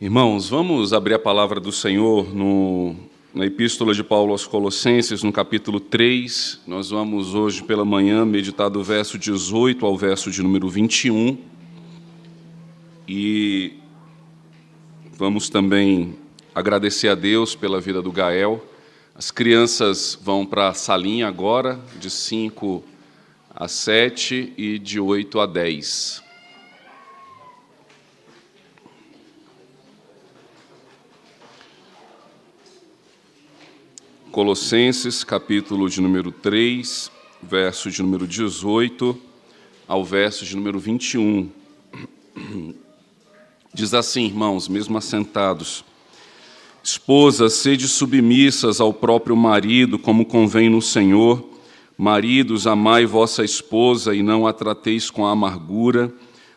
Irmãos, vamos abrir a palavra do Senhor no, na Epístola de Paulo aos Colossenses, no capítulo 3. Nós vamos hoje pela manhã meditar do verso 18 ao verso de número 21. E vamos também agradecer a Deus pela vida do Gael. As crianças vão para a salinha agora, de 5 a 7 e de 8 a 10. Colossenses, capítulo de número 3, verso de número 18 ao verso de número 21. Diz assim, irmãos, mesmo assentados: Esposas, sede submissas ao próprio marido, como convém no Senhor. Maridos, amai vossa esposa e não a trateis com amargura.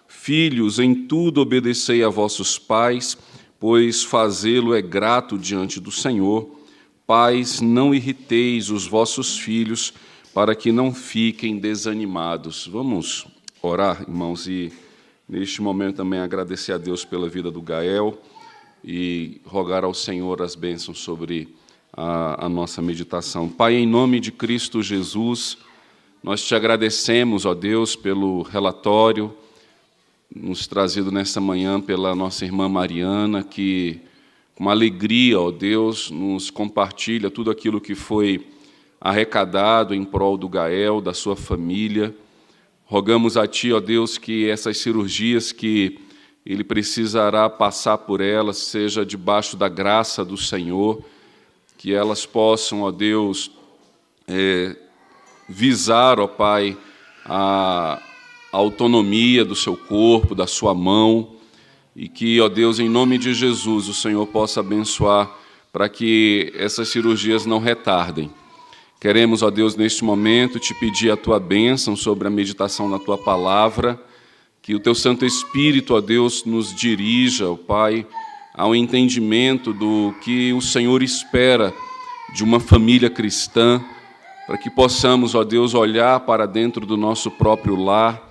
Filhos, em tudo obedecei a vossos pais, pois fazê-lo é grato diante do Senhor. Pais, não irriteis os vossos filhos, para que não fiquem desanimados. Vamos orar, irmãos, e neste momento também agradecer a Deus pela vida do Gael e rogar ao Senhor as bênçãos sobre a, a nossa meditação. Pai, em nome de Cristo Jesus, nós te agradecemos, ó Deus, pelo relatório nos trazido nesta manhã pela nossa irmã Mariana, que com alegria, ó Deus, nos compartilha tudo aquilo que foi arrecadado em prol do Gael, da sua família. Rogamos a Ti, ó Deus, que essas cirurgias que ele precisará passar por elas, seja debaixo da graça do Senhor, que elas possam, ó Deus, é, visar, ó Pai, a autonomia do seu corpo, da sua mão, e que, ó Deus, em nome de Jesus, o Senhor possa abençoar para que essas cirurgias não retardem. Queremos, ó Deus, neste momento te pedir a tua bênção sobre a meditação da tua palavra, que o teu Santo Espírito, ó Deus, nos dirija, ó Pai, ao entendimento do que o Senhor espera de uma família cristã, para que possamos, ó Deus, olhar para dentro do nosso próprio lar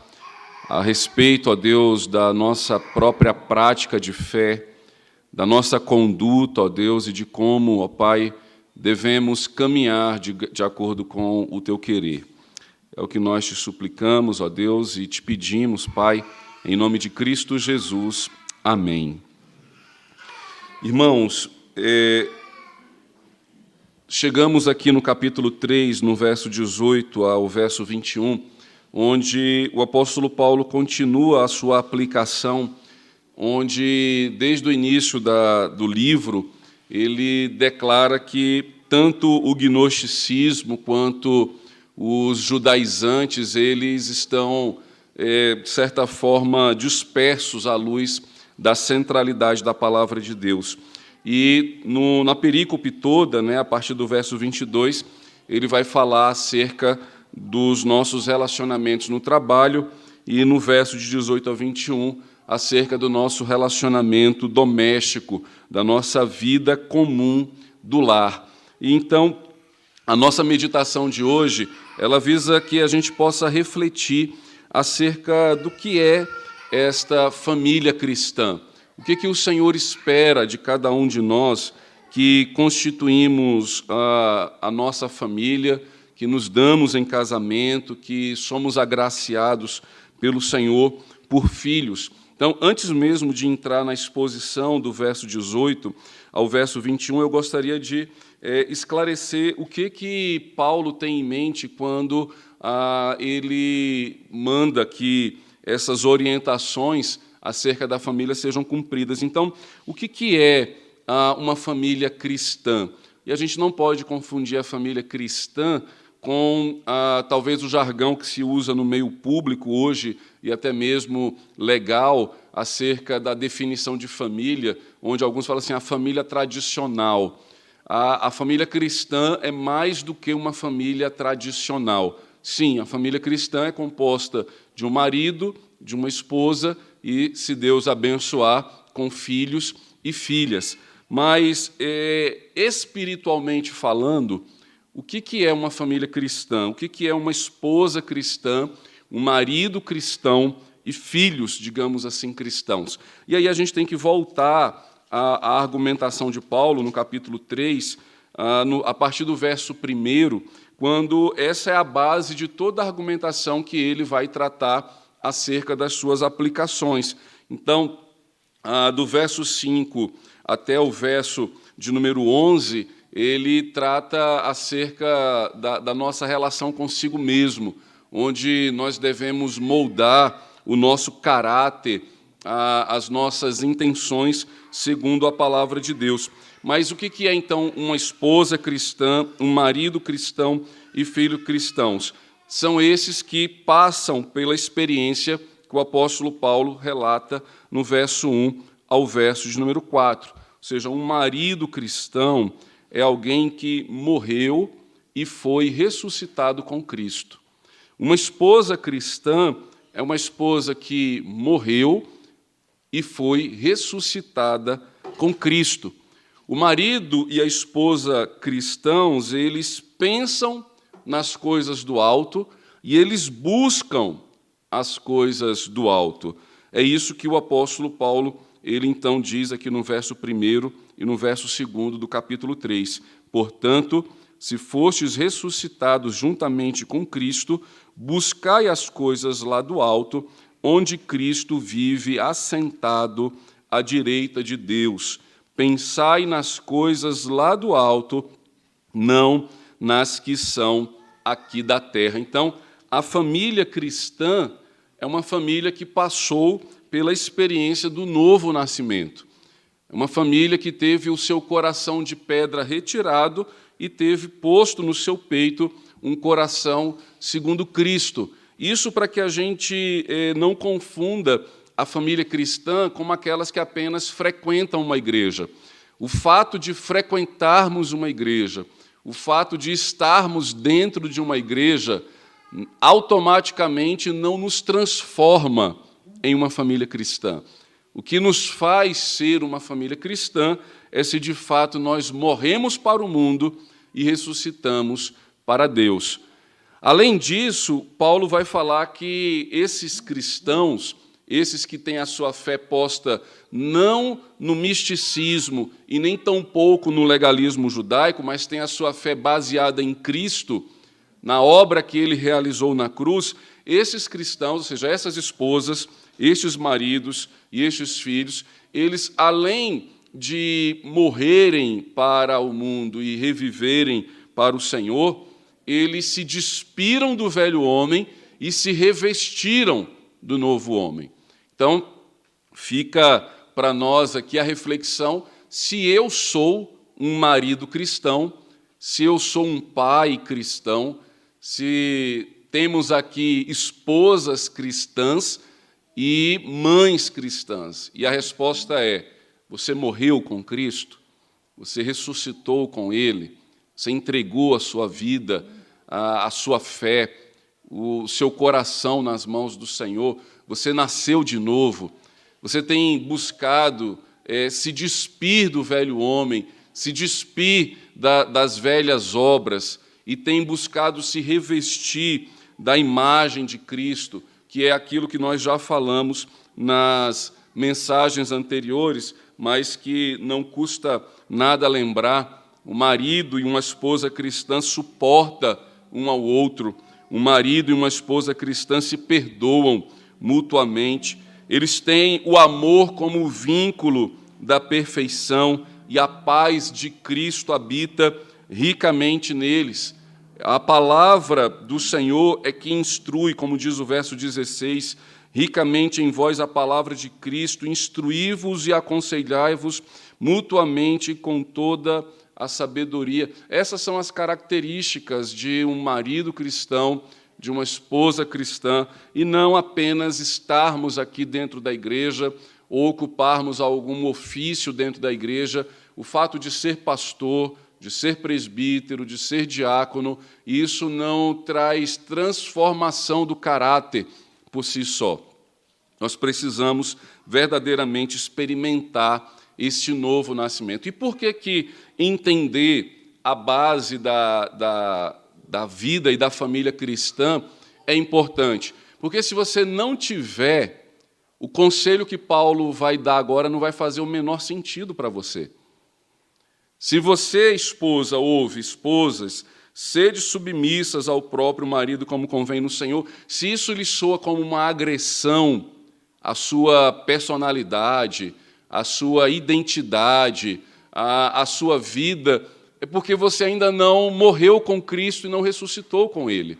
a respeito, ó Deus, da nossa própria prática de fé, da nossa conduta, ó Deus, e de como, ó Pai, devemos caminhar de, de acordo com o Teu querer. É o que nós te suplicamos, ó Deus, e te pedimos, Pai, em nome de Cristo Jesus. Amém. Irmãos, é, chegamos aqui no capítulo 3, no verso 18 ao verso 21 onde o apóstolo Paulo continua a sua aplicação, onde, desde o início da, do livro, ele declara que tanto o gnosticismo quanto os judaizantes, eles estão, é, de certa forma, dispersos à luz da centralidade da palavra de Deus. E no, na perícope toda, né, a partir do verso 22, ele vai falar acerca dos nossos relacionamentos no trabalho e no verso de 18 a 21 acerca do nosso relacionamento doméstico, da nossa vida comum do lar. E então, a nossa meditação de hoje, ela visa que a gente possa refletir acerca do que é esta família cristã. O que, que o Senhor espera de cada um de nós que constituímos a, a nossa família, que nos damos em casamento, que somos agraciados pelo Senhor por filhos. Então, antes mesmo de entrar na exposição do verso 18 ao verso 21, eu gostaria de é, esclarecer o que, que Paulo tem em mente quando ah, ele manda que essas orientações acerca da família sejam cumpridas. Então, o que, que é ah, uma família cristã? E a gente não pode confundir a família cristã com ah, talvez o jargão que se usa no meio público hoje e até mesmo legal acerca da definição de família, onde alguns falam assim, a família tradicional. A, a família cristã é mais do que uma família tradicional. Sim, a família cristã é composta de um marido, de uma esposa e, se Deus abençoar, com filhos e filhas. Mas, é, espiritualmente falando, o que, que é uma família cristã, o que, que é uma esposa cristã, um marido cristão e filhos, digamos assim, cristãos. E aí a gente tem que voltar a, a argumentação de Paulo no capítulo 3, a, no, a partir do verso 1, quando essa é a base de toda a argumentação que ele vai tratar acerca das suas aplicações. Então, do verso 5 até o verso de número 11, ele trata acerca da, da nossa relação consigo mesmo, onde nós devemos moldar o nosso caráter, as nossas intenções segundo a palavra de Deus. Mas o que é então uma esposa cristã, um marido cristão e filhos cristãos? São esses que passam pela experiência que o apóstolo Paulo relata no verso 1 ao verso de número 4. Ou seja, um marido cristão é alguém que morreu e foi ressuscitado com Cristo. Uma esposa cristã é uma esposa que morreu e foi ressuscitada com Cristo. O marido e a esposa cristãos, eles pensam nas coisas do alto e eles buscam as coisas do alto. É isso que o apóstolo Paulo, ele então diz aqui no verso 1 e no verso 2 do capítulo 3. Portanto, se fostes ressuscitados juntamente com Cristo, buscai as coisas lá do alto, onde Cristo vive assentado à direita de Deus. Pensai nas coisas lá do alto, não nas que são aqui da terra. Então, a família cristã é uma família que passou pela experiência do novo nascimento. É uma família que teve o seu coração de pedra retirado e teve posto no seu peito um coração segundo Cristo. Isso para que a gente eh, não confunda a família cristã como aquelas que apenas frequentam uma igreja. O fato de frequentarmos uma igreja, o fato de estarmos dentro de uma igreja, automaticamente não nos transforma em uma família cristã. O que nos faz ser uma família cristã é se de fato nós morremos para o mundo e ressuscitamos para Deus. Além disso, Paulo vai falar que esses cristãos, esses que têm a sua fé posta não no misticismo e nem tampouco no legalismo judaico, mas têm a sua fé baseada em Cristo, na obra que ele realizou na cruz, esses cristãos, ou seja, essas esposas, estes maridos e estes filhos, eles, além de morrerem para o mundo e reviverem para o Senhor, eles se despiram do velho homem e se revestiram do novo homem. Então, fica para nós aqui a reflexão se eu sou um marido cristão, se eu sou um pai cristão, se temos aqui esposas cristãs e mães cristãs. E a resposta é: você morreu com Cristo, você ressuscitou com Ele, você entregou a sua vida, a, a sua fé, o seu coração nas mãos do Senhor, você nasceu de novo, você tem buscado é, se despir do velho homem, se despir da, das velhas obras e tem buscado se revestir da imagem de Cristo, que é aquilo que nós já falamos nas mensagens anteriores, mas que não custa nada lembrar. O marido e uma esposa cristã suporta um ao outro. Um marido e uma esposa cristã se perdoam mutuamente. Eles têm o amor como o vínculo da perfeição e a paz de Cristo habita ricamente neles. A palavra do Senhor é que instrui, como diz o verso 16, ricamente em vós a palavra de Cristo, instruí-vos e aconselhai-vos mutuamente com toda a sabedoria. Essas são as características de um marido cristão, de uma esposa cristã, e não apenas estarmos aqui dentro da igreja ou ocuparmos algum ofício dentro da igreja. O fato de ser pastor, de ser presbítero, de ser diácono, isso não traz transformação do caráter por si só. Nós precisamos verdadeiramente experimentar este novo nascimento. E por que, que entender a base da, da, da vida e da família cristã é importante? Porque se você não tiver o conselho que Paulo vai dar agora não vai fazer o menor sentido para você. Se você, esposa, ouve, esposas, sede submissas ao próprio marido como convém no Senhor, se isso lhe soa como uma agressão à sua personalidade, à sua identidade, à, à sua vida, é porque você ainda não morreu com Cristo e não ressuscitou com Ele.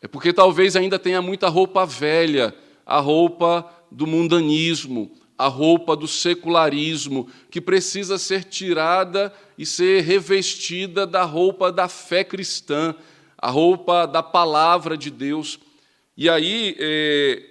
É porque talvez ainda tenha muita roupa velha, a roupa do mundanismo, a roupa do secularismo, que precisa ser tirada e ser revestida da roupa da fé cristã, a roupa da palavra de Deus. E aí, é,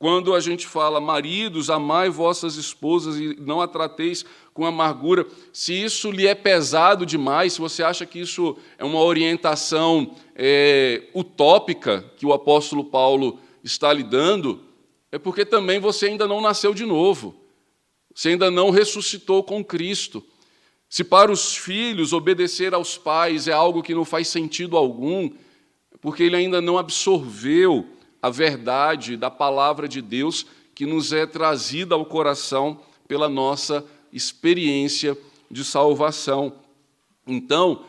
quando a gente fala, maridos, amai vossas esposas e não a trateis com amargura, se isso lhe é pesado demais, se você acha que isso é uma orientação é, utópica que o apóstolo Paulo está lhe dando, é porque também você ainda não nasceu de novo, você ainda não ressuscitou com Cristo. Se para os filhos obedecer aos pais é algo que não faz sentido algum, é porque ele ainda não absorveu a verdade da palavra de Deus que nos é trazida ao coração pela nossa experiência de salvação. Então,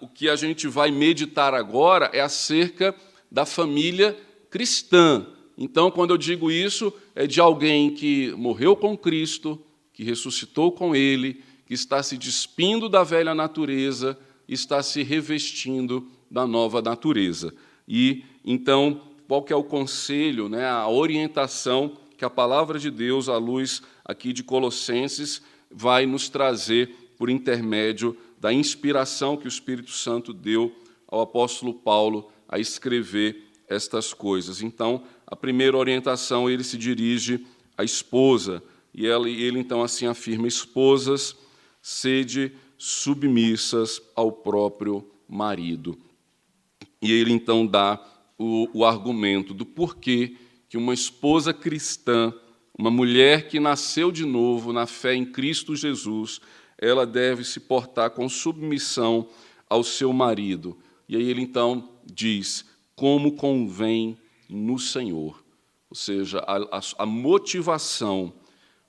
o que a gente vai meditar agora é acerca da família cristã. Então, quando eu digo isso, é de alguém que morreu com Cristo, que ressuscitou com Ele, que está se despindo da velha natureza, está se revestindo da nova natureza. E então qual que é o conselho, né, a orientação que a palavra de Deus, à luz aqui de Colossenses, vai nos trazer por intermédio da inspiração que o Espírito Santo deu ao apóstolo Paulo a escrever estas coisas. Então, a primeira orientação, ele se dirige à esposa, e ele, ele então assim afirma: esposas, sede submissas ao próprio marido. E ele então dá o, o argumento do porquê que uma esposa cristã, uma mulher que nasceu de novo na fé em Cristo Jesus, ela deve se portar com submissão ao seu marido. E aí ele então diz: como convém no Senhor. Ou seja, a, a, a motivação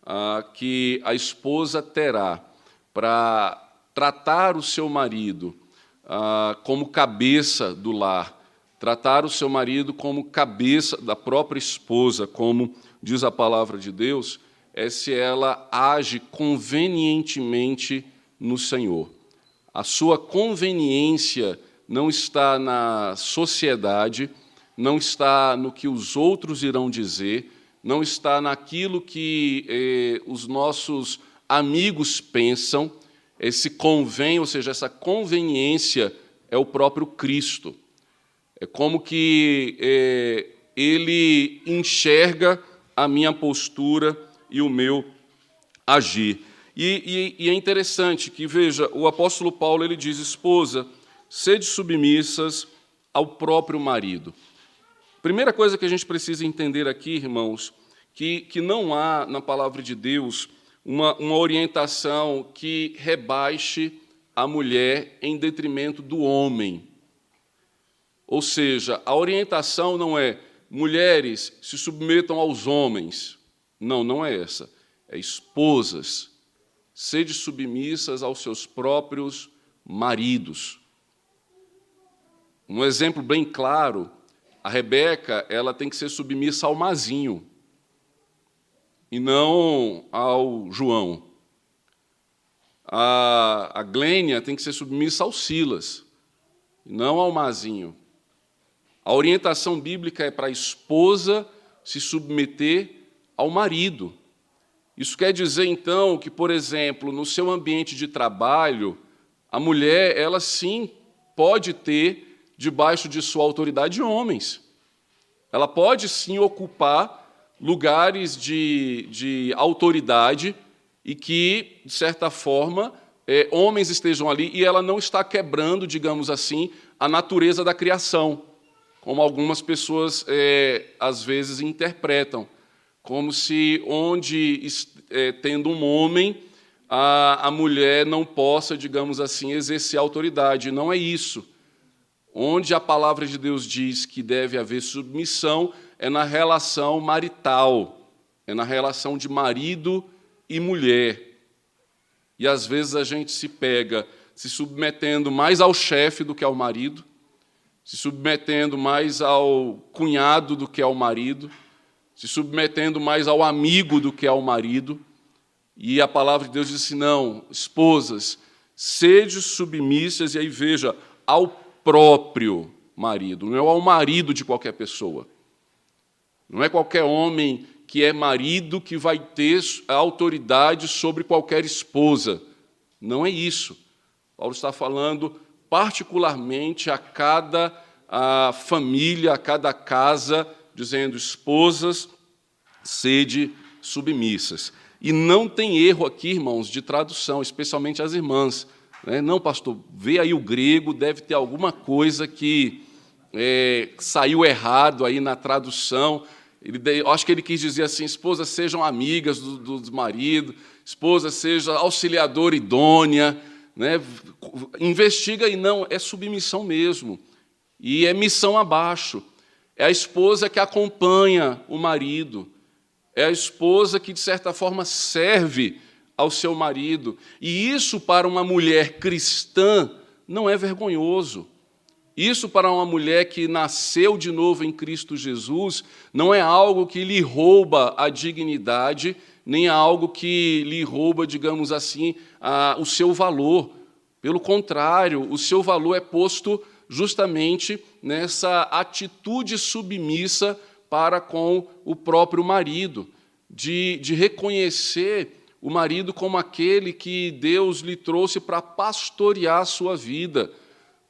a, que a esposa terá para tratar o seu marido como cabeça do lar, tratar o seu marido como cabeça da própria esposa, como diz a palavra de Deus, é se ela age convenientemente no Senhor. A sua conveniência não está na sociedade, não está no que os outros irão dizer, não está naquilo que eh, os nossos amigos pensam. Esse convém, ou seja, essa conveniência é o próprio Cristo. É como que é, ele enxerga a minha postura e o meu agir. E, e, e, é interessante que, veja, o apóstolo Paulo ele diz: esposa, sede submissas ao próprio marido. Primeira coisa que a gente precisa entender aqui, irmãos, que, que não há na palavra de Deus uma, uma orientação que rebaixe a mulher em detrimento do homem. Ou seja, a orientação não é mulheres se submetam aos homens. Não, não é essa. É esposas, sede submissas aos seus próprios maridos. Um exemplo bem claro, a Rebeca, ela tem que ser submissa ao Mazinho e não ao João. A, a Glênia tem que ser submissa ao Silas, e não ao Mazinho. A orientação bíblica é para a esposa se submeter ao marido. Isso quer dizer então que, por exemplo, no seu ambiente de trabalho, a mulher, ela sim pode ter debaixo de sua autoridade homens. Ela pode sim ocupar lugares de, de autoridade e que, de certa forma, é, homens estejam ali e ela não está quebrando, digamos assim, a natureza da criação como algumas pessoas é, às vezes interpretam, como se onde é, tendo um homem a, a mulher não possa, digamos assim, exercer autoridade. Não é isso. Onde a palavra de Deus diz que deve haver submissão, é na relação marital, é na relação de marido e mulher. E às vezes a gente se pega se submetendo mais ao chefe do que ao marido, se submetendo mais ao cunhado do que ao marido, se submetendo mais ao amigo do que ao marido. E a palavra de Deus diz assim: não, esposas, sede submissas, e aí veja, ao próprio marido, não é ao marido de qualquer pessoa. Não é qualquer homem que é marido que vai ter autoridade sobre qualquer esposa. Não é isso. Paulo está falando particularmente a cada a família, a cada casa, dizendo: esposas, sede submissas. E não tem erro aqui, irmãos, de tradução, especialmente as irmãs. Né? Não, pastor, vê aí o grego, deve ter alguma coisa que é, saiu errado aí na tradução. Ele, acho que ele quis dizer assim: esposas sejam amigas do, do marido, esposa seja auxiliadora idônea. Né? Investiga e não, é submissão mesmo. E é missão abaixo. É a esposa que acompanha o marido. É a esposa que, de certa forma, serve ao seu marido. E isso, para uma mulher cristã, não é vergonhoso. Isso, para uma mulher que nasceu de novo em Cristo Jesus, não é algo que lhe rouba a dignidade, nem é algo que lhe rouba, digamos assim, a, o seu valor. Pelo contrário, o seu valor é posto justamente nessa atitude submissa para com o próprio marido, de, de reconhecer o marido como aquele que Deus lhe trouxe para pastorear a sua vida,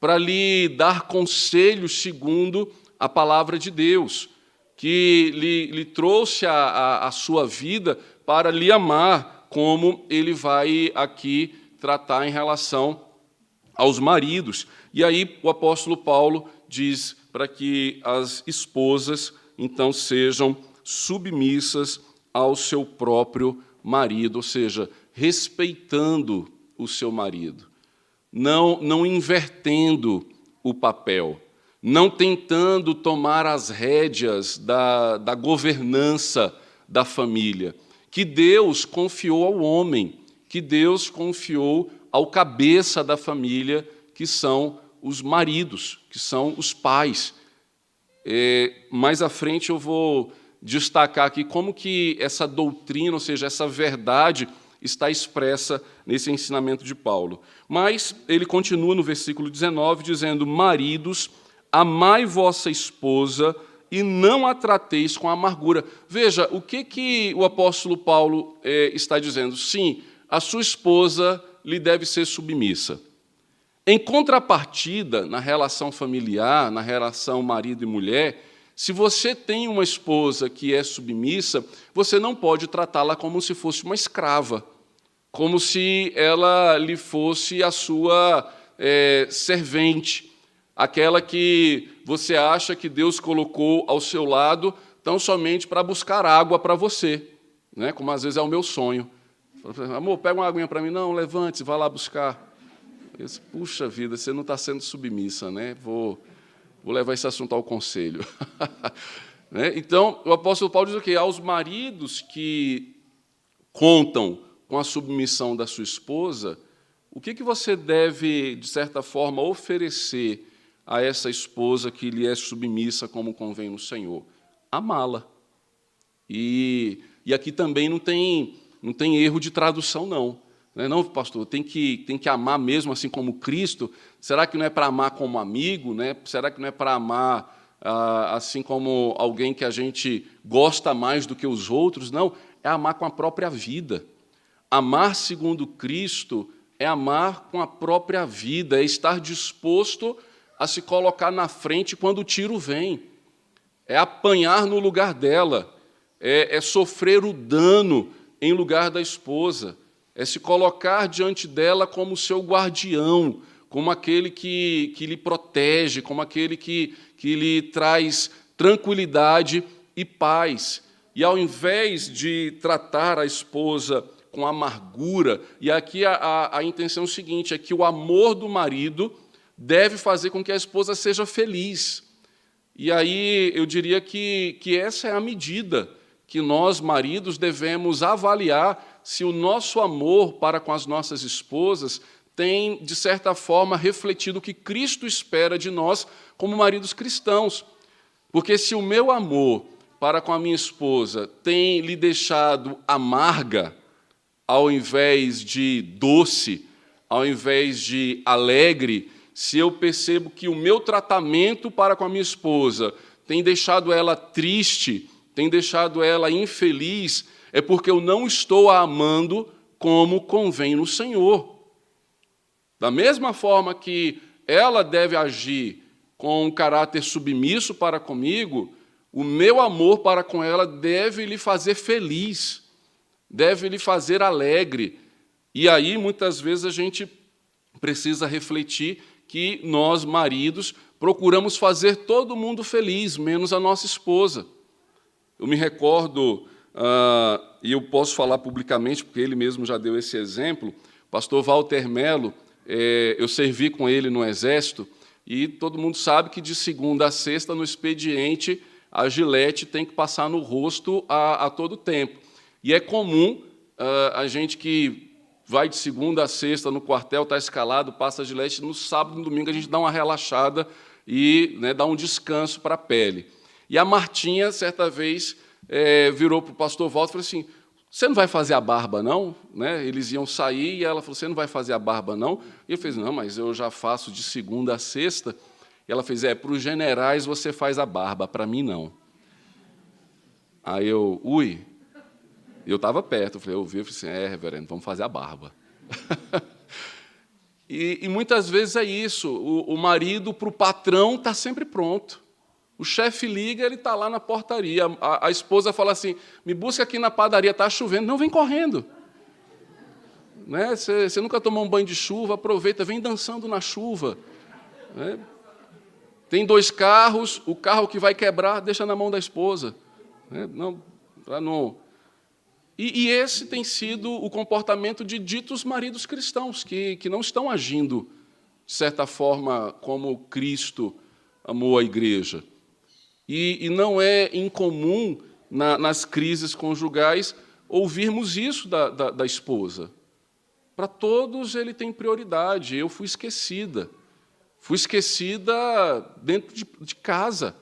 para lhe dar conselhos segundo a palavra de Deus, que lhe, lhe trouxe a, a, a sua vida para lhe amar, como ele vai aqui tratar em relação aos maridos. E aí o apóstolo Paulo diz para que as esposas então sejam submissas ao seu próprio marido, ou seja, respeitando o seu marido, não, não invertendo o papel, não tentando tomar as rédeas da, da governança da família, que Deus confiou ao homem, que Deus confiou ao cabeça da família, que são os maridos, que são os pais. É, mais à frente eu vou destacar aqui como que essa doutrina, ou seja, essa verdade, está expressa nesse ensinamento de Paulo. Mas ele continua no versículo 19, dizendo: Maridos, amai vossa esposa e não a trateis com amargura. Veja, o que, que o apóstolo Paulo é, está dizendo? Sim, a sua esposa lhe deve ser submissa. Em contrapartida, na relação familiar, na relação marido e mulher, se você tem uma esposa que é submissa, você não pode tratá-la como se fosse uma escrava, como se ela lhe fosse a sua é, servente, aquela que você acha que Deus colocou ao seu lado tão somente para buscar água para você, né? como às vezes é o meu sonho. Amor, pega uma aguinha para mim. Não, levante, vá lá buscar. Eu disse, Puxa vida, você não está sendo submissa, né? Vou, vou levar esse assunto ao conselho. né? Então, o apóstolo Paulo diz o quê? Aos maridos que contam com a submissão da sua esposa, o que, que você deve, de certa forma, oferecer a essa esposa que lhe é submissa como convém no Senhor? Amá-la. E, e aqui também não tem não tem erro de tradução, não. Não, é, não pastor, tem que, tem que amar mesmo assim como Cristo. Será que não é para amar como amigo? Né? Será que não é para amar ah, assim como alguém que a gente gosta mais do que os outros? Não, é amar com a própria vida. Amar segundo Cristo é amar com a própria vida, é estar disposto a se colocar na frente quando o tiro vem, é apanhar no lugar dela, é, é sofrer o dano em lugar da esposa, é se colocar diante dela como seu guardião, como aquele que, que lhe protege, como aquele que, que lhe traz tranquilidade e paz. E ao invés de tratar a esposa com amargura, e aqui a, a, a intenção é o seguinte: é que o amor do marido deve fazer com que a esposa seja feliz. E aí eu diria que, que essa é a medida que nós, maridos, devemos avaliar se o nosso amor para com as nossas esposas tem, de certa forma, refletido o que Cristo espera de nós como maridos cristãos. Porque se o meu amor para com a minha esposa tem lhe deixado amarga, ao invés de doce, ao invés de alegre, se eu percebo que o meu tratamento para com a minha esposa tem deixado ela triste, tem deixado ela infeliz, é porque eu não estou a amando como convém no Senhor. Da mesma forma que ela deve agir com um caráter submisso para comigo, o meu amor para com ela deve lhe fazer feliz, deve lhe fazer alegre. E aí, muitas vezes, a gente precisa refletir que nós, maridos, procuramos fazer todo mundo feliz, menos a nossa esposa. Eu me recordo, uh, e eu posso falar publicamente, porque ele mesmo já deu esse exemplo, o pastor Walter Melo, é, eu servi com ele no Exército, e todo mundo sabe que de segunda a sexta, no expediente, a gilete tem que passar no rosto a, a todo tempo. E é comum uh, a gente que vai de segunda a sexta no quartel, está escalado, passa a gilete, no sábado e no domingo a gente dá uma relaxada e né, dá um descanso para a pele. E a Martinha, certa vez, é, virou para o pastor Walter e falou assim, você não vai fazer a barba, não? Né? Eles iam sair e ela falou: Você não vai fazer a barba, não? E eu fiz: Não, mas eu já faço de segunda a sexta. E ela fez: É, para os generais você faz a barba, para mim não. Aí eu, ui. Eu estava perto, eu falei: Eu vi, eu falei assim: É, reverendo, vamos fazer a barba. e, e, muitas vezes é isso: o, o marido, para o patrão, está sempre pronto. O chefe liga, ele está lá na portaria. A, a, esposa fala assim: me busca aqui na padaria, está chovendo. Não, vem correndo. Né? Você, nunca tomou um banho de chuva, aproveita, vem dançando na chuva. Né? Tem dois carros, o carro que vai quebrar, deixa na mão da esposa. Né? Não, não. E, e, esse tem sido o comportamento de ditos maridos cristãos, que, que não estão agindo, de certa forma, como Cristo amou a igreja. E, e não é incomum, na, nas crises conjugais, ouvirmos isso da, da, da esposa. Para todos ele tem prioridade. Eu fui esquecida. Fui esquecida dentro de, de casa.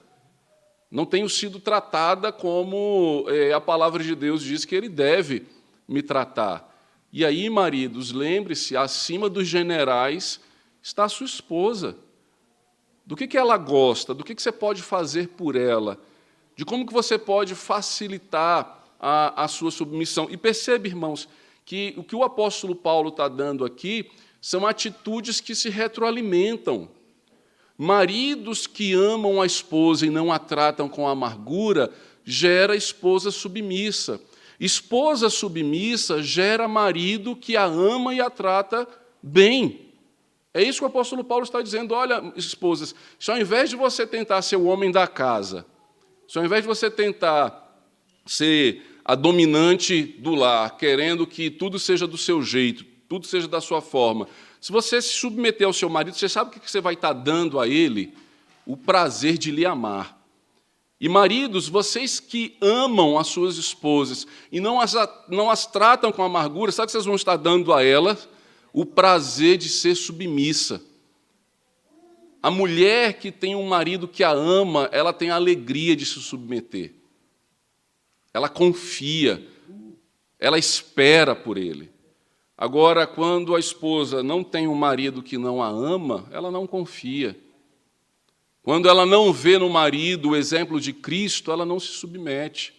Não tenho sido tratada como é, a palavra de Deus diz que ele deve me tratar. E aí, maridos, lembre-se: acima dos generais está a sua esposa do que, que ela gosta, do que, que você pode fazer por ela, de como que você pode facilitar a, a sua submissão. E percebe, irmãos, que o que o apóstolo Paulo está dando aqui são atitudes que se retroalimentam. Maridos que amam a esposa e não a tratam com amargura, gera esposa submissa. Esposa submissa gera marido que a ama e a trata bem. É isso que o apóstolo Paulo está dizendo. Olha, esposas, se ao invés de você tentar ser o homem da casa, se ao invés de você tentar ser a dominante do lar, querendo que tudo seja do seu jeito, tudo seja da sua forma, se você se submeter ao seu marido, você sabe o que você vai estar dando a ele? O prazer de lhe amar. E maridos, vocês que amam as suas esposas e não as, não as tratam com amargura, sabe o que vocês vão estar dando a elas? O prazer de ser submissa. A mulher que tem um marido que a ama, ela tem a alegria de se submeter. Ela confia, ela espera por ele. Agora, quando a esposa não tem um marido que não a ama, ela não confia. Quando ela não vê no marido o exemplo de Cristo, ela não se submete.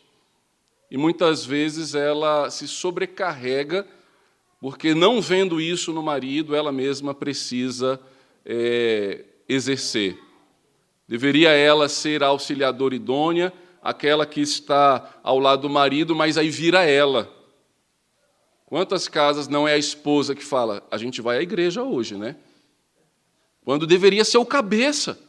E muitas vezes ela se sobrecarrega porque não vendo isso no marido, ela mesma precisa é, exercer. Deveria ela ser a auxiliadora idônea, aquela que está ao lado do marido, mas aí vira ela. Quantas casas não é a esposa que fala, a gente vai à igreja hoje, né? Quando deveria ser o cabeça.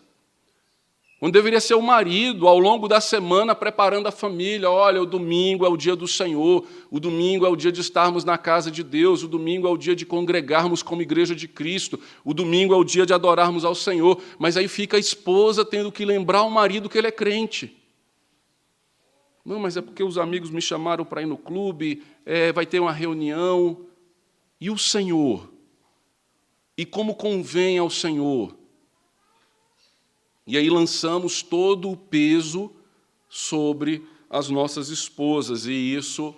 Quando deveria ser o marido, ao longo da semana, preparando a família. Olha, o domingo é o dia do Senhor, o domingo é o dia de estarmos na casa de Deus, o domingo é o dia de congregarmos como igreja de Cristo, o domingo é o dia de adorarmos ao Senhor. Mas aí fica a esposa tendo que lembrar ao marido que ele é crente. Não, mas é porque os amigos me chamaram para ir no clube, é, vai ter uma reunião. E o Senhor? E como convém ao Senhor? E aí lançamos todo o peso sobre as nossas esposas, e isso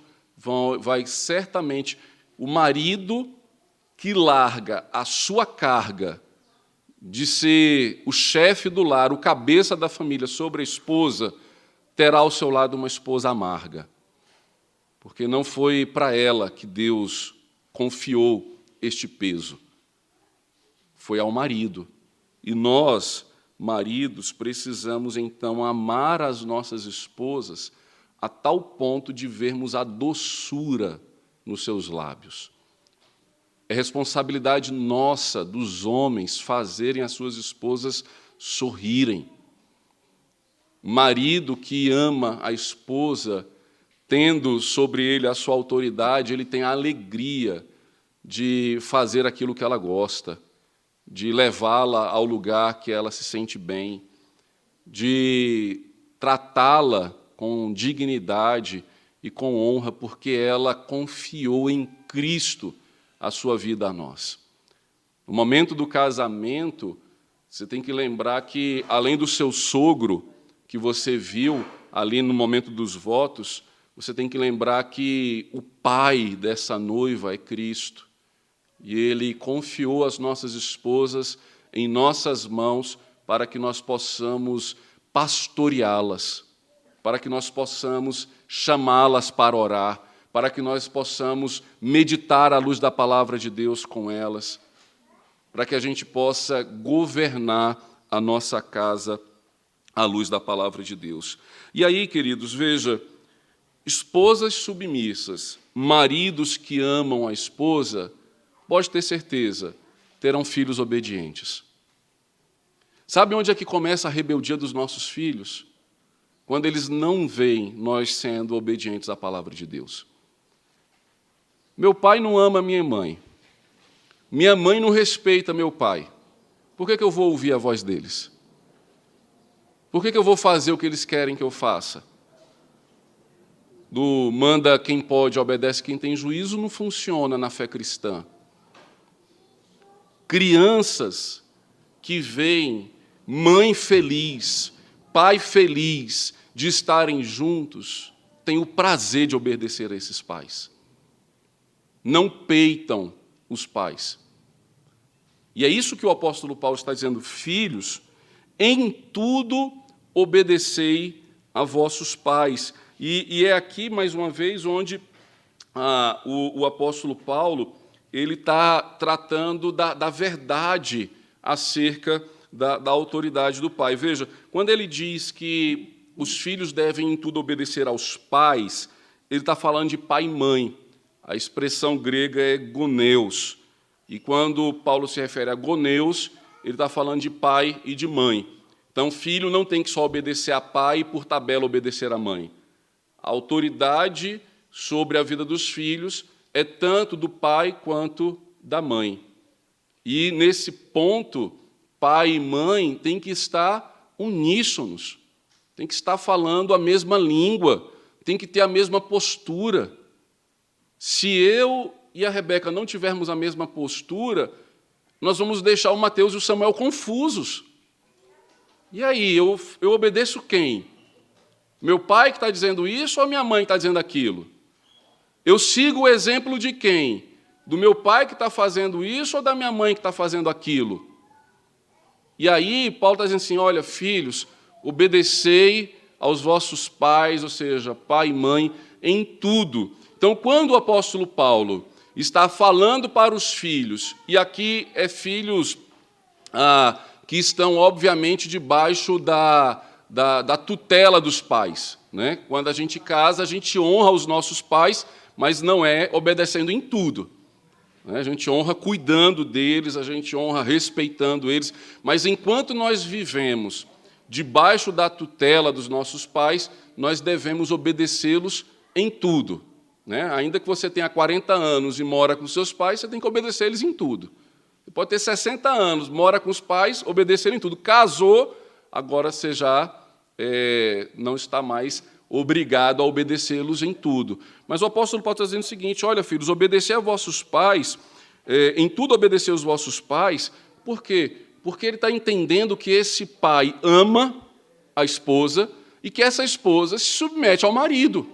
vai certamente. O marido que larga a sua carga de ser o chefe do lar, o cabeça da família sobre a esposa, terá ao seu lado uma esposa amarga. Porque não foi para ela que Deus confiou este peso. Foi ao marido. E nós maridos, precisamos então amar as nossas esposas a tal ponto de vermos a doçura nos seus lábios. É responsabilidade nossa, dos homens, fazerem as suas esposas sorrirem. Marido que ama a esposa, tendo sobre ele a sua autoridade, ele tem a alegria de fazer aquilo que ela gosta de levá-la ao lugar que ela se sente bem, de tratá-la com dignidade e com honra, porque ela confiou em Cristo a sua vida a nós. No momento do casamento, você tem que lembrar que, além do seu sogro, que você viu ali no momento dos votos, você tem que lembrar que o pai dessa noiva é Cristo e Ele confiou as nossas esposas em nossas mãos para que nós possamos pastoreá-las, para que nós possamos chamá-las para orar, para que nós possamos meditar à luz da palavra de Deus com elas, para que a gente possa governar a nossa casa à luz da palavra de Deus. E aí, queridos, veja, esposas submissas, maridos que amam a esposa, pode ter certeza, terão filhos obedientes. Sabe onde é que começa a rebeldia dos nossos filhos? Quando eles não veem nós sendo obedientes à palavra de Deus. Meu pai não ama minha mãe. Minha mãe não respeita meu pai. Por que, que eu vou ouvir a voz deles? Por que, que eu vou fazer o que eles querem que eu faça? Do manda quem pode, obedece quem tem juízo, não funciona na fé cristã crianças que veem mãe feliz, pai feliz de estarem juntos, têm o prazer de obedecer a esses pais. Não peitam os pais. E é isso que o apóstolo Paulo está dizendo, filhos, em tudo obedecei a vossos pais. E, e é aqui, mais uma vez, onde ah, o, o apóstolo Paulo ele está tratando da, da, verdade acerca da, da autoridade do pai. Veja, quando ele diz que os filhos devem em tudo obedecer aos pais, ele está falando de pai e mãe. A expressão grega é goneus. E quando Paulo se refere a goneus, ele está falando de pai e de mãe. Então, filho não tem que só obedecer a pai e, por tabela, obedecer a mãe. A autoridade sobre a vida dos filhos é tanto do pai quanto da mãe. E nesse ponto, pai e mãe têm que estar uníssonos, têm que estar falando a mesma língua, têm que ter a mesma postura. Se eu e a Rebeca não tivermos a mesma postura, nós vamos deixar o Mateus e o Samuel confusos. E aí, eu, eu obedeço quem? Meu pai que está dizendo isso ou minha mãe que está dizendo aquilo? Eu sigo o exemplo de quem? Do meu pai que está fazendo isso ou da minha mãe que está fazendo aquilo? E aí, Paulo está dizendo assim: olha, filhos, obedecei aos vossos pais, ou seja, pai e mãe, em tudo. Então, quando o apóstolo Paulo está falando para os filhos, e aqui é filhos ah, que estão, obviamente, debaixo da, da, da tutela dos pais. Né? Quando a gente casa, a gente honra os nossos pais mas não é obedecendo em tudo. Né? A gente honra cuidando deles, a gente honra respeitando eles, mas enquanto nós vivemos debaixo da tutela dos nossos pais, nós devemos obedecê-los em tudo. Né? Ainda que você tenha 40 anos e mora com seus pais, você tem que obedecer eles em tudo. Você pode ter 60 anos, mora com os pais, obedecer em tudo. Casou, agora você já é, não está mais obrigado a obedecê-los em tudo. Mas o apóstolo Paulo está dizendo o seguinte: olha, filhos, obedecer a vossos pais, é, em tudo obedecer aos vossos pais, por quê? Porque ele está entendendo que esse pai ama a esposa e que essa esposa se submete ao marido.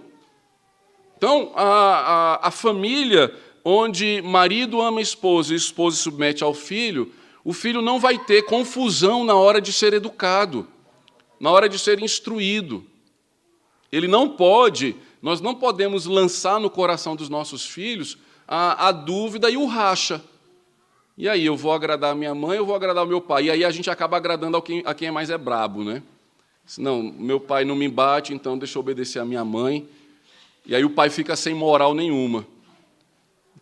Então, a, a, a família onde marido ama a esposa e a esposa se submete ao filho, o filho não vai ter confusão na hora de ser educado, na hora de ser instruído. Ele não pode, nós não podemos lançar no coração dos nossos filhos a, a dúvida e o racha. E aí, eu vou agradar a minha mãe, eu vou agradar o meu pai. E aí a gente acaba agradando a quem, a quem é mais é brabo, né? Não, meu pai não me bate, então deixa eu obedecer a minha mãe. E aí o pai fica sem moral nenhuma.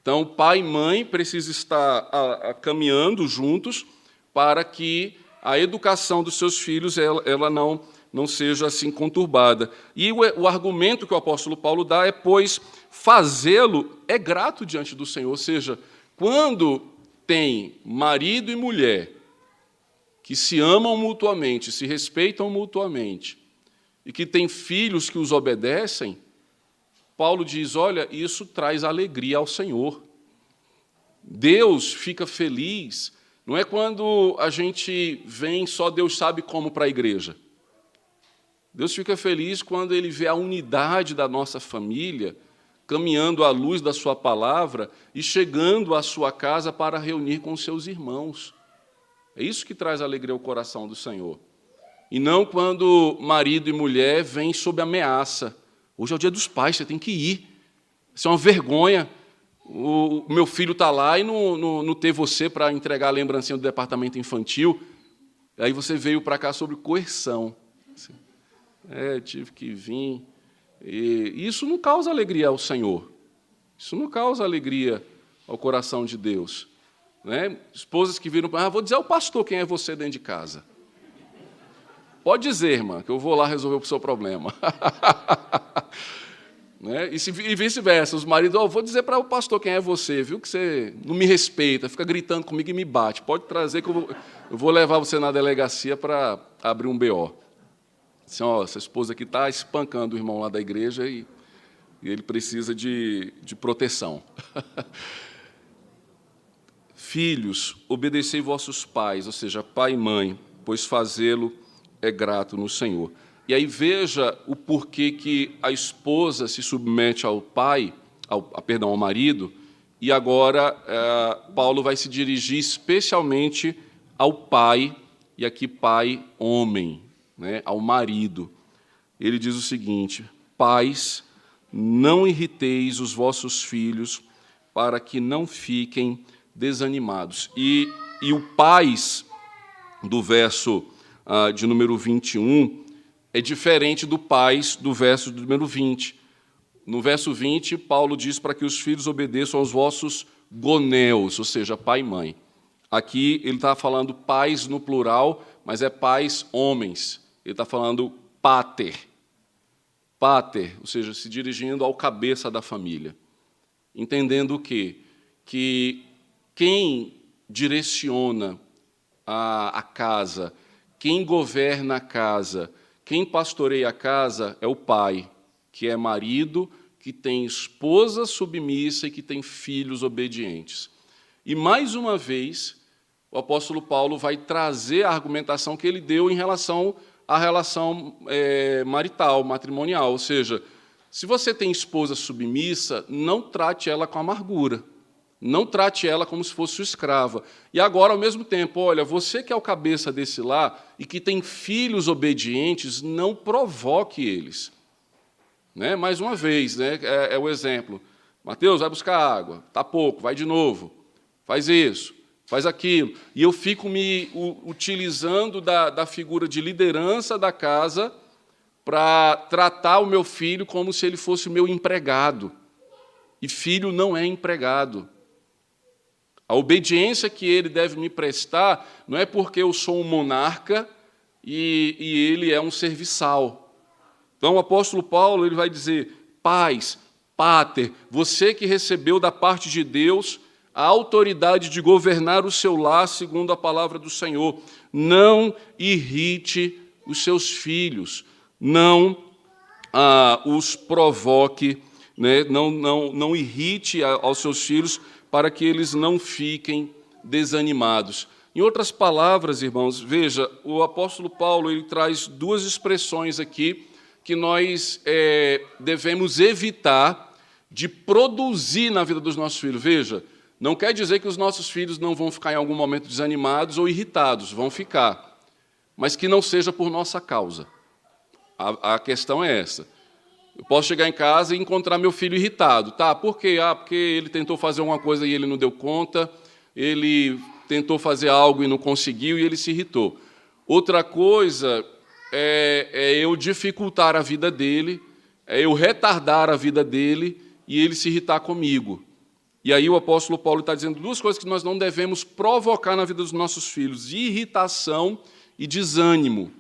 Então, pai e mãe precisam estar a, a, caminhando juntos para que a educação dos seus filhos ela, ela não, não seja assim conturbada. E o, o argumento que o apóstolo Paulo dá é, pois, fazê-lo é grato diante do Senhor. Ou seja, quando tem marido e mulher que se amam mutuamente, se respeitam mutuamente, e que têm filhos que os obedecem, Paulo diz: olha, isso traz alegria ao Senhor. Deus fica feliz, não é quando a gente vem só Deus sabe como para a igreja. Deus fica feliz quando ele vê a unidade da nossa família caminhando à luz da Sua palavra e chegando à sua casa para reunir com seus irmãos. É isso que traz alegria ao coração do Senhor. E não quando marido e mulher vêm sob ameaça. Hoje é o dia dos pais, você tem que ir. Isso é uma vergonha. O meu filho está lá e não, não, não ter você para entregar a lembrancinha do departamento infantil. Aí você veio para cá sobre coerção. É, tive que vir. E isso não causa alegria ao Senhor. Isso não causa alegria ao coração de Deus. Né? Esposas que viram para ah, vou dizer ao pastor quem é você dentro de casa. Pode dizer, irmã, que eu vou lá resolver o seu problema. né? E, e vice-versa, os maridos, oh, vou dizer para o pastor quem é você, viu? Que você não me respeita, fica gritando comigo e me bate. Pode trazer que eu vou, eu vou levar você na delegacia para abrir um BO. Assim, ó, essa esposa aqui está espancando o irmão lá da igreja e, e ele precisa de, de proteção. Filhos, obedecei vossos pais, ou seja, pai e mãe, pois fazê-lo é grato no Senhor. E aí veja o porquê que a esposa se submete ao pai, ao, perdão, ao marido, e agora é, Paulo vai se dirigir especialmente ao pai, e aqui pai homem, né, ao marido. Ele diz o seguinte: Pais, não irriteis os vossos filhos, para que não fiquem desanimados. E, e o pais, do verso ah, de número 21, é diferente do pais do verso do número 20. No verso 20, Paulo diz para que os filhos obedeçam aos vossos goneus, ou seja, pai e mãe. Aqui ele está falando pais no plural, mas é pais homens. Ele está falando pater. Pater, ou seja, se dirigindo ao cabeça da família. Entendendo o quê? Que quem direciona a, a casa, quem governa a casa, quem pastoreia a casa é o pai, que é marido, que tem esposa submissa e que tem filhos obedientes. E mais uma vez, o apóstolo Paulo vai trazer a argumentação que ele deu em relação a relação é, marital, matrimonial. Ou seja, se você tem esposa submissa, não trate ela com amargura. Não trate ela como se fosse sua escrava. E agora, ao mesmo tempo, olha, você que é o cabeça desse lar e que tem filhos obedientes, não provoque eles. Né? Mais uma vez, né? é, é o exemplo. Mateus, vai buscar água. Está pouco, vai de novo. Faz isso faz aquilo. E eu fico me utilizando da, da figura de liderança da casa para tratar o meu filho como se ele fosse o meu empregado. E filho não é empregado. A obediência que ele deve me prestar não é porque eu sou um monarca e, e ele é um serviçal. Então o apóstolo Paulo ele vai dizer: pais, pater, você que recebeu da parte de Deus a autoridade de governar o seu lar segundo a palavra do Senhor, não irrite os seus filhos, não ah, os provoque, né? não, não, não irrite aos seus filhos para que eles não fiquem desanimados. Em outras palavras, irmãos, veja, o apóstolo Paulo ele traz duas expressões aqui que nós é, devemos evitar de produzir na vida dos nossos filhos. Veja, não quer dizer que os nossos filhos não vão ficar em algum momento desanimados ou irritados, vão ficar, mas que não seja por nossa causa. A, a questão é essa. Eu posso chegar em casa e encontrar meu filho irritado. Tá, por quê? Ah, porque ele tentou fazer alguma coisa e ele não deu conta, ele tentou fazer algo e não conseguiu e ele se irritou. Outra coisa é, é eu dificultar a vida dele, é eu retardar a vida dele e ele se irritar comigo. E aí o apóstolo Paulo está dizendo duas coisas que nós não devemos provocar na vida dos nossos filhos: irritação e desânimo.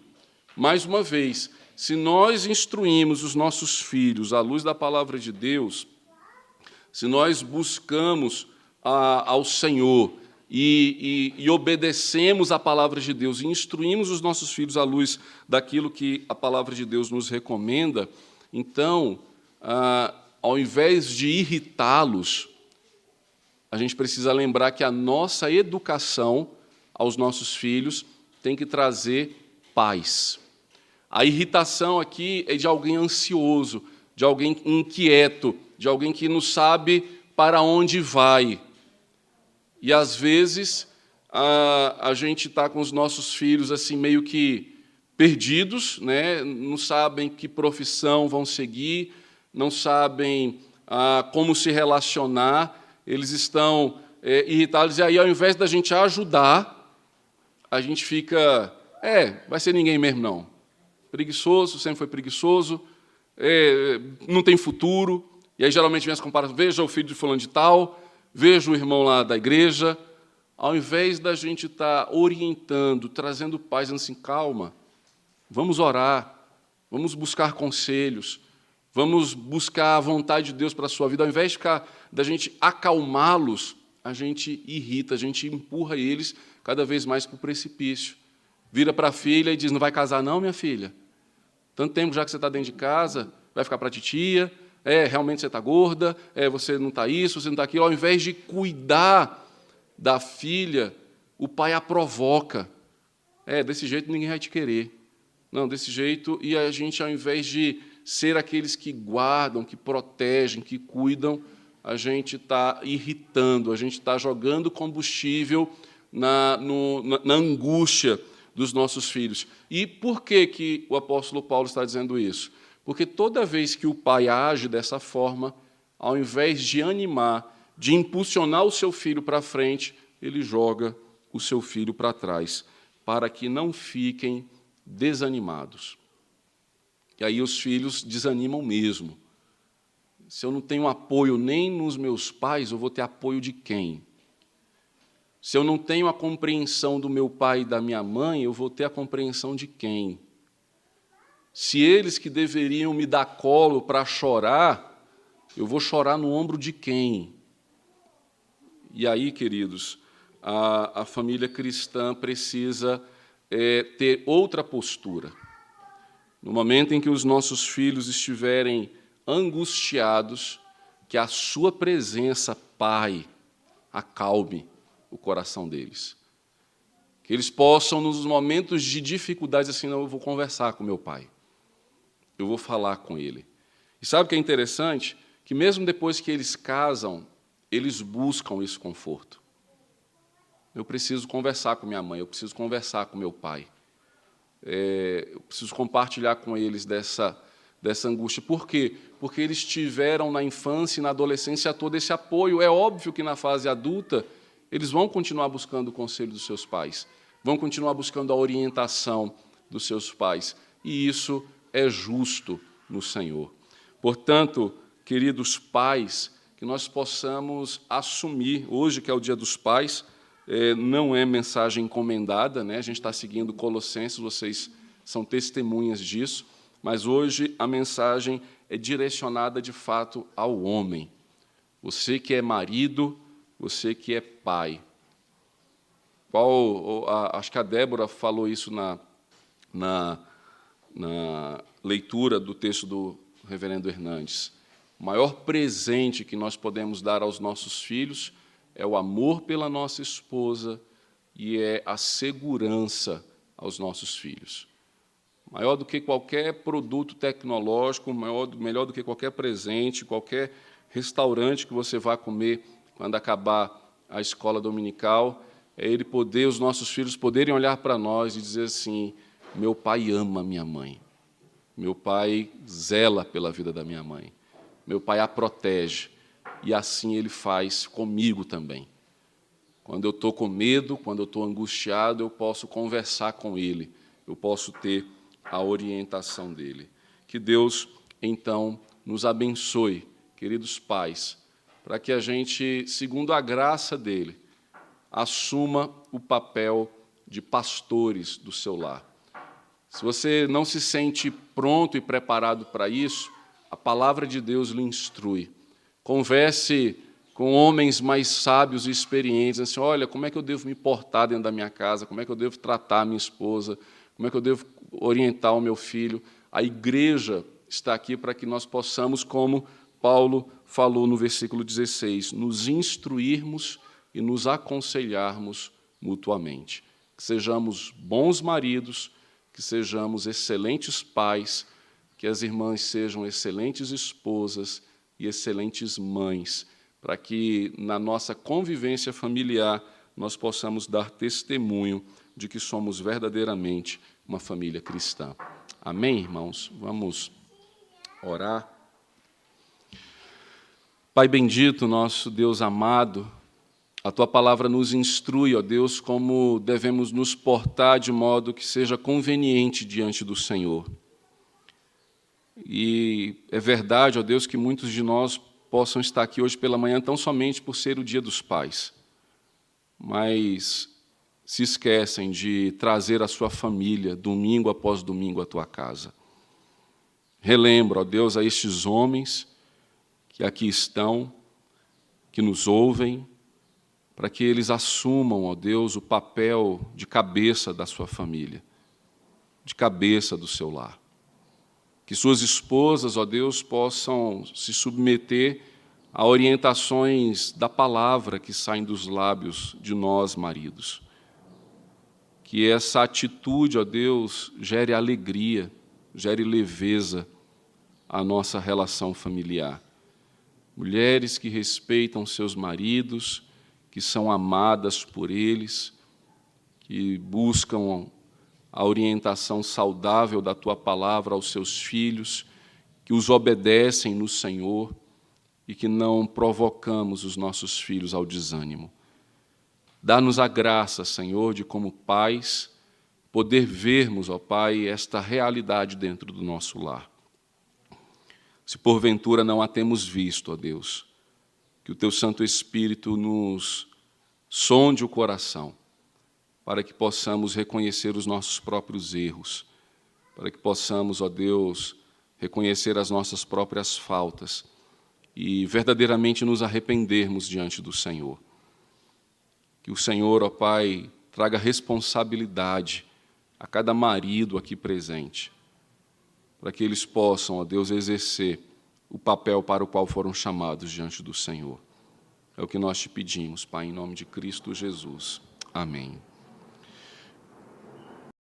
Mais uma vez, se nós instruímos os nossos filhos à luz da palavra de Deus, se nós buscamos a, ao Senhor e, e, e, obedecemos a palavra de Deus e instruímos os nossos filhos à luz daquilo que a palavra de Deus nos recomenda, então, ah, ao invés de irritá-los, a gente precisa lembrar que a nossa educação aos nossos filhos tem que trazer paz. A irritação aqui é de alguém ansioso, de alguém inquieto, de alguém que não sabe para onde vai. E às vezes a, a gente está com os nossos filhos assim meio que perdidos, né? não sabem que profissão vão seguir, não sabem ah, como se relacionar, eles estão é, irritados, e aí, ao invés da gente ajudar, a gente fica, é, vai ser ninguém mesmo não preguiçoso, sempre foi preguiçoso, é, não tem futuro. E aí geralmente vem as comparações, veja o filho de fulano de tal, veja o irmão lá da igreja. Ao invés da gente estar tá orientando, trazendo paz, dizendo assim, calma, vamos orar, vamos buscar conselhos, vamos buscar a vontade de Deus para a sua vida, ao invés de ficar, da gente acalmá-los, a gente irrita, a gente empurra eles cada vez mais para o precipício. Vira para a filha e diz: Não vai casar, não, minha filha? Tanto tempo já que você está dentro de casa, vai ficar para a titia, é, realmente você está gorda, é, você não está isso, você não está aquilo. Ao invés de cuidar da filha, o pai a provoca. É, desse jeito ninguém vai te querer. Não, desse jeito, e a gente, ao invés de ser aqueles que guardam, que protegem, que cuidam, a gente está irritando, a gente está jogando combustível na, no, na, na angústia dos nossos filhos. E por que, que o apóstolo Paulo está dizendo isso? Porque toda vez que o pai age dessa forma, ao invés de animar, de impulsionar o seu filho para frente, ele joga o seu filho para trás, para que não fiquem desanimados. E aí os filhos desanimam mesmo. Se eu não tenho apoio nem nos meus pais, eu vou ter apoio de quem? Se eu não tenho a compreensão do meu pai e da minha mãe, eu vou ter a compreensão de quem? Se eles que deveriam me dar colo para chorar, eu vou chorar no ombro de quem? E aí, queridos, a, a família cristã precisa é, ter outra postura. No momento em que os nossos filhos estiverem angustiados, que a sua presença, Pai, acalme o coração deles. Que eles possam, nos momentos de dificuldades, assim, não, eu vou conversar com meu pai. Eu vou falar com ele. E sabe o que é interessante? Que mesmo depois que eles casam, eles buscam esse conforto. Eu preciso conversar com minha mãe, eu preciso conversar com meu pai. É, eu preciso compartilhar com eles dessa, dessa angústia. Por quê? Porque eles tiveram na infância e na adolescência todo esse apoio. É óbvio que na fase adulta eles vão continuar buscando o conselho dos seus pais, vão continuar buscando a orientação dos seus pais, e isso é justo no Senhor. Portanto, queridos pais, que nós possamos assumir, hoje que é o Dia dos Pais, não é mensagem encomendada, né? a gente está seguindo Colossenses, vocês são testemunhas disso, mas hoje a mensagem é direcionada de fato ao homem. Você que é marido, você que é pai. Qual, acho que a Débora falou isso na, na, na leitura do texto do reverendo Hernandes. O maior presente que nós podemos dar aos nossos filhos é o amor pela nossa esposa e é a segurança aos nossos filhos. Maior do que qualquer produto tecnológico, maior, melhor do que qualquer presente, qualquer restaurante que você vá comer quando acabar a escola dominical, é ele poder, os nossos filhos poderem olhar para nós e dizer assim: meu pai ama minha mãe, meu pai zela pela vida da minha mãe, meu pai a protege, e assim ele faz comigo também. Quando eu estou com medo, quando eu estou angustiado, eu posso conversar com ele, eu posso ter a orientação dele. Que Deus, então, nos abençoe, queridos pais, para que a gente, segundo a graça dele, assuma o papel de pastores do seu lar. Se você não se sente pronto e preparado para isso, a palavra de Deus lhe instrui. Converse com homens mais sábios e experientes, assim, olha, como é que eu devo me portar dentro da minha casa, como é que eu devo tratar a minha esposa, como é que eu devo orientar o meu filho. A igreja está aqui para que nós possamos, como Paulo falou no versículo 16, nos instruirmos e nos aconselharmos mutuamente. Que sejamos bons maridos, que sejamos excelentes pais, que as irmãs sejam excelentes esposas e excelentes mães, para que na nossa convivência familiar nós possamos dar testemunho de que somos verdadeiramente uma família cristã. Amém, irmãos? Vamos orar. Pai bendito, nosso Deus amado, a tua palavra nos instrui, ó Deus, como devemos nos portar de modo que seja conveniente diante do Senhor. E é verdade, ó Deus, que muitos de nós possam estar aqui hoje pela manhã tão somente por ser o dia dos pais, mas se esquecem de trazer a sua família domingo após domingo à tua casa. Relembro, ó Deus, a estes homens que aqui estão, que nos ouvem, para que eles assumam, ó Deus, o papel de cabeça da sua família, de cabeça do seu lar. Que suas esposas, ó Deus, possam se submeter a orientações da palavra que saem dos lábios de nós, maridos. Que essa atitude, ó Deus, gere alegria, gere leveza à nossa relação familiar. Mulheres que respeitam seus maridos, que são amadas por eles, que buscam a orientação saudável da tua palavra aos seus filhos, que os obedecem no Senhor e que não provocamos os nossos filhos ao desânimo. Dá-nos a graça, Senhor, de como pais poder vermos, ó Pai, esta realidade dentro do nosso lar. Se porventura não a temos visto, ó Deus, que o teu Santo Espírito nos sonde o coração para que possamos reconhecer os nossos próprios erros, para que possamos, ó Deus, reconhecer as nossas próprias faltas e verdadeiramente nos arrependermos diante do Senhor. Que o Senhor, ó Pai, traga responsabilidade a cada marido aqui presente, para que eles possam, ó Deus, exercer o papel para o qual foram chamados diante do Senhor. É o que nós te pedimos, Pai, em nome de Cristo Jesus. Amém.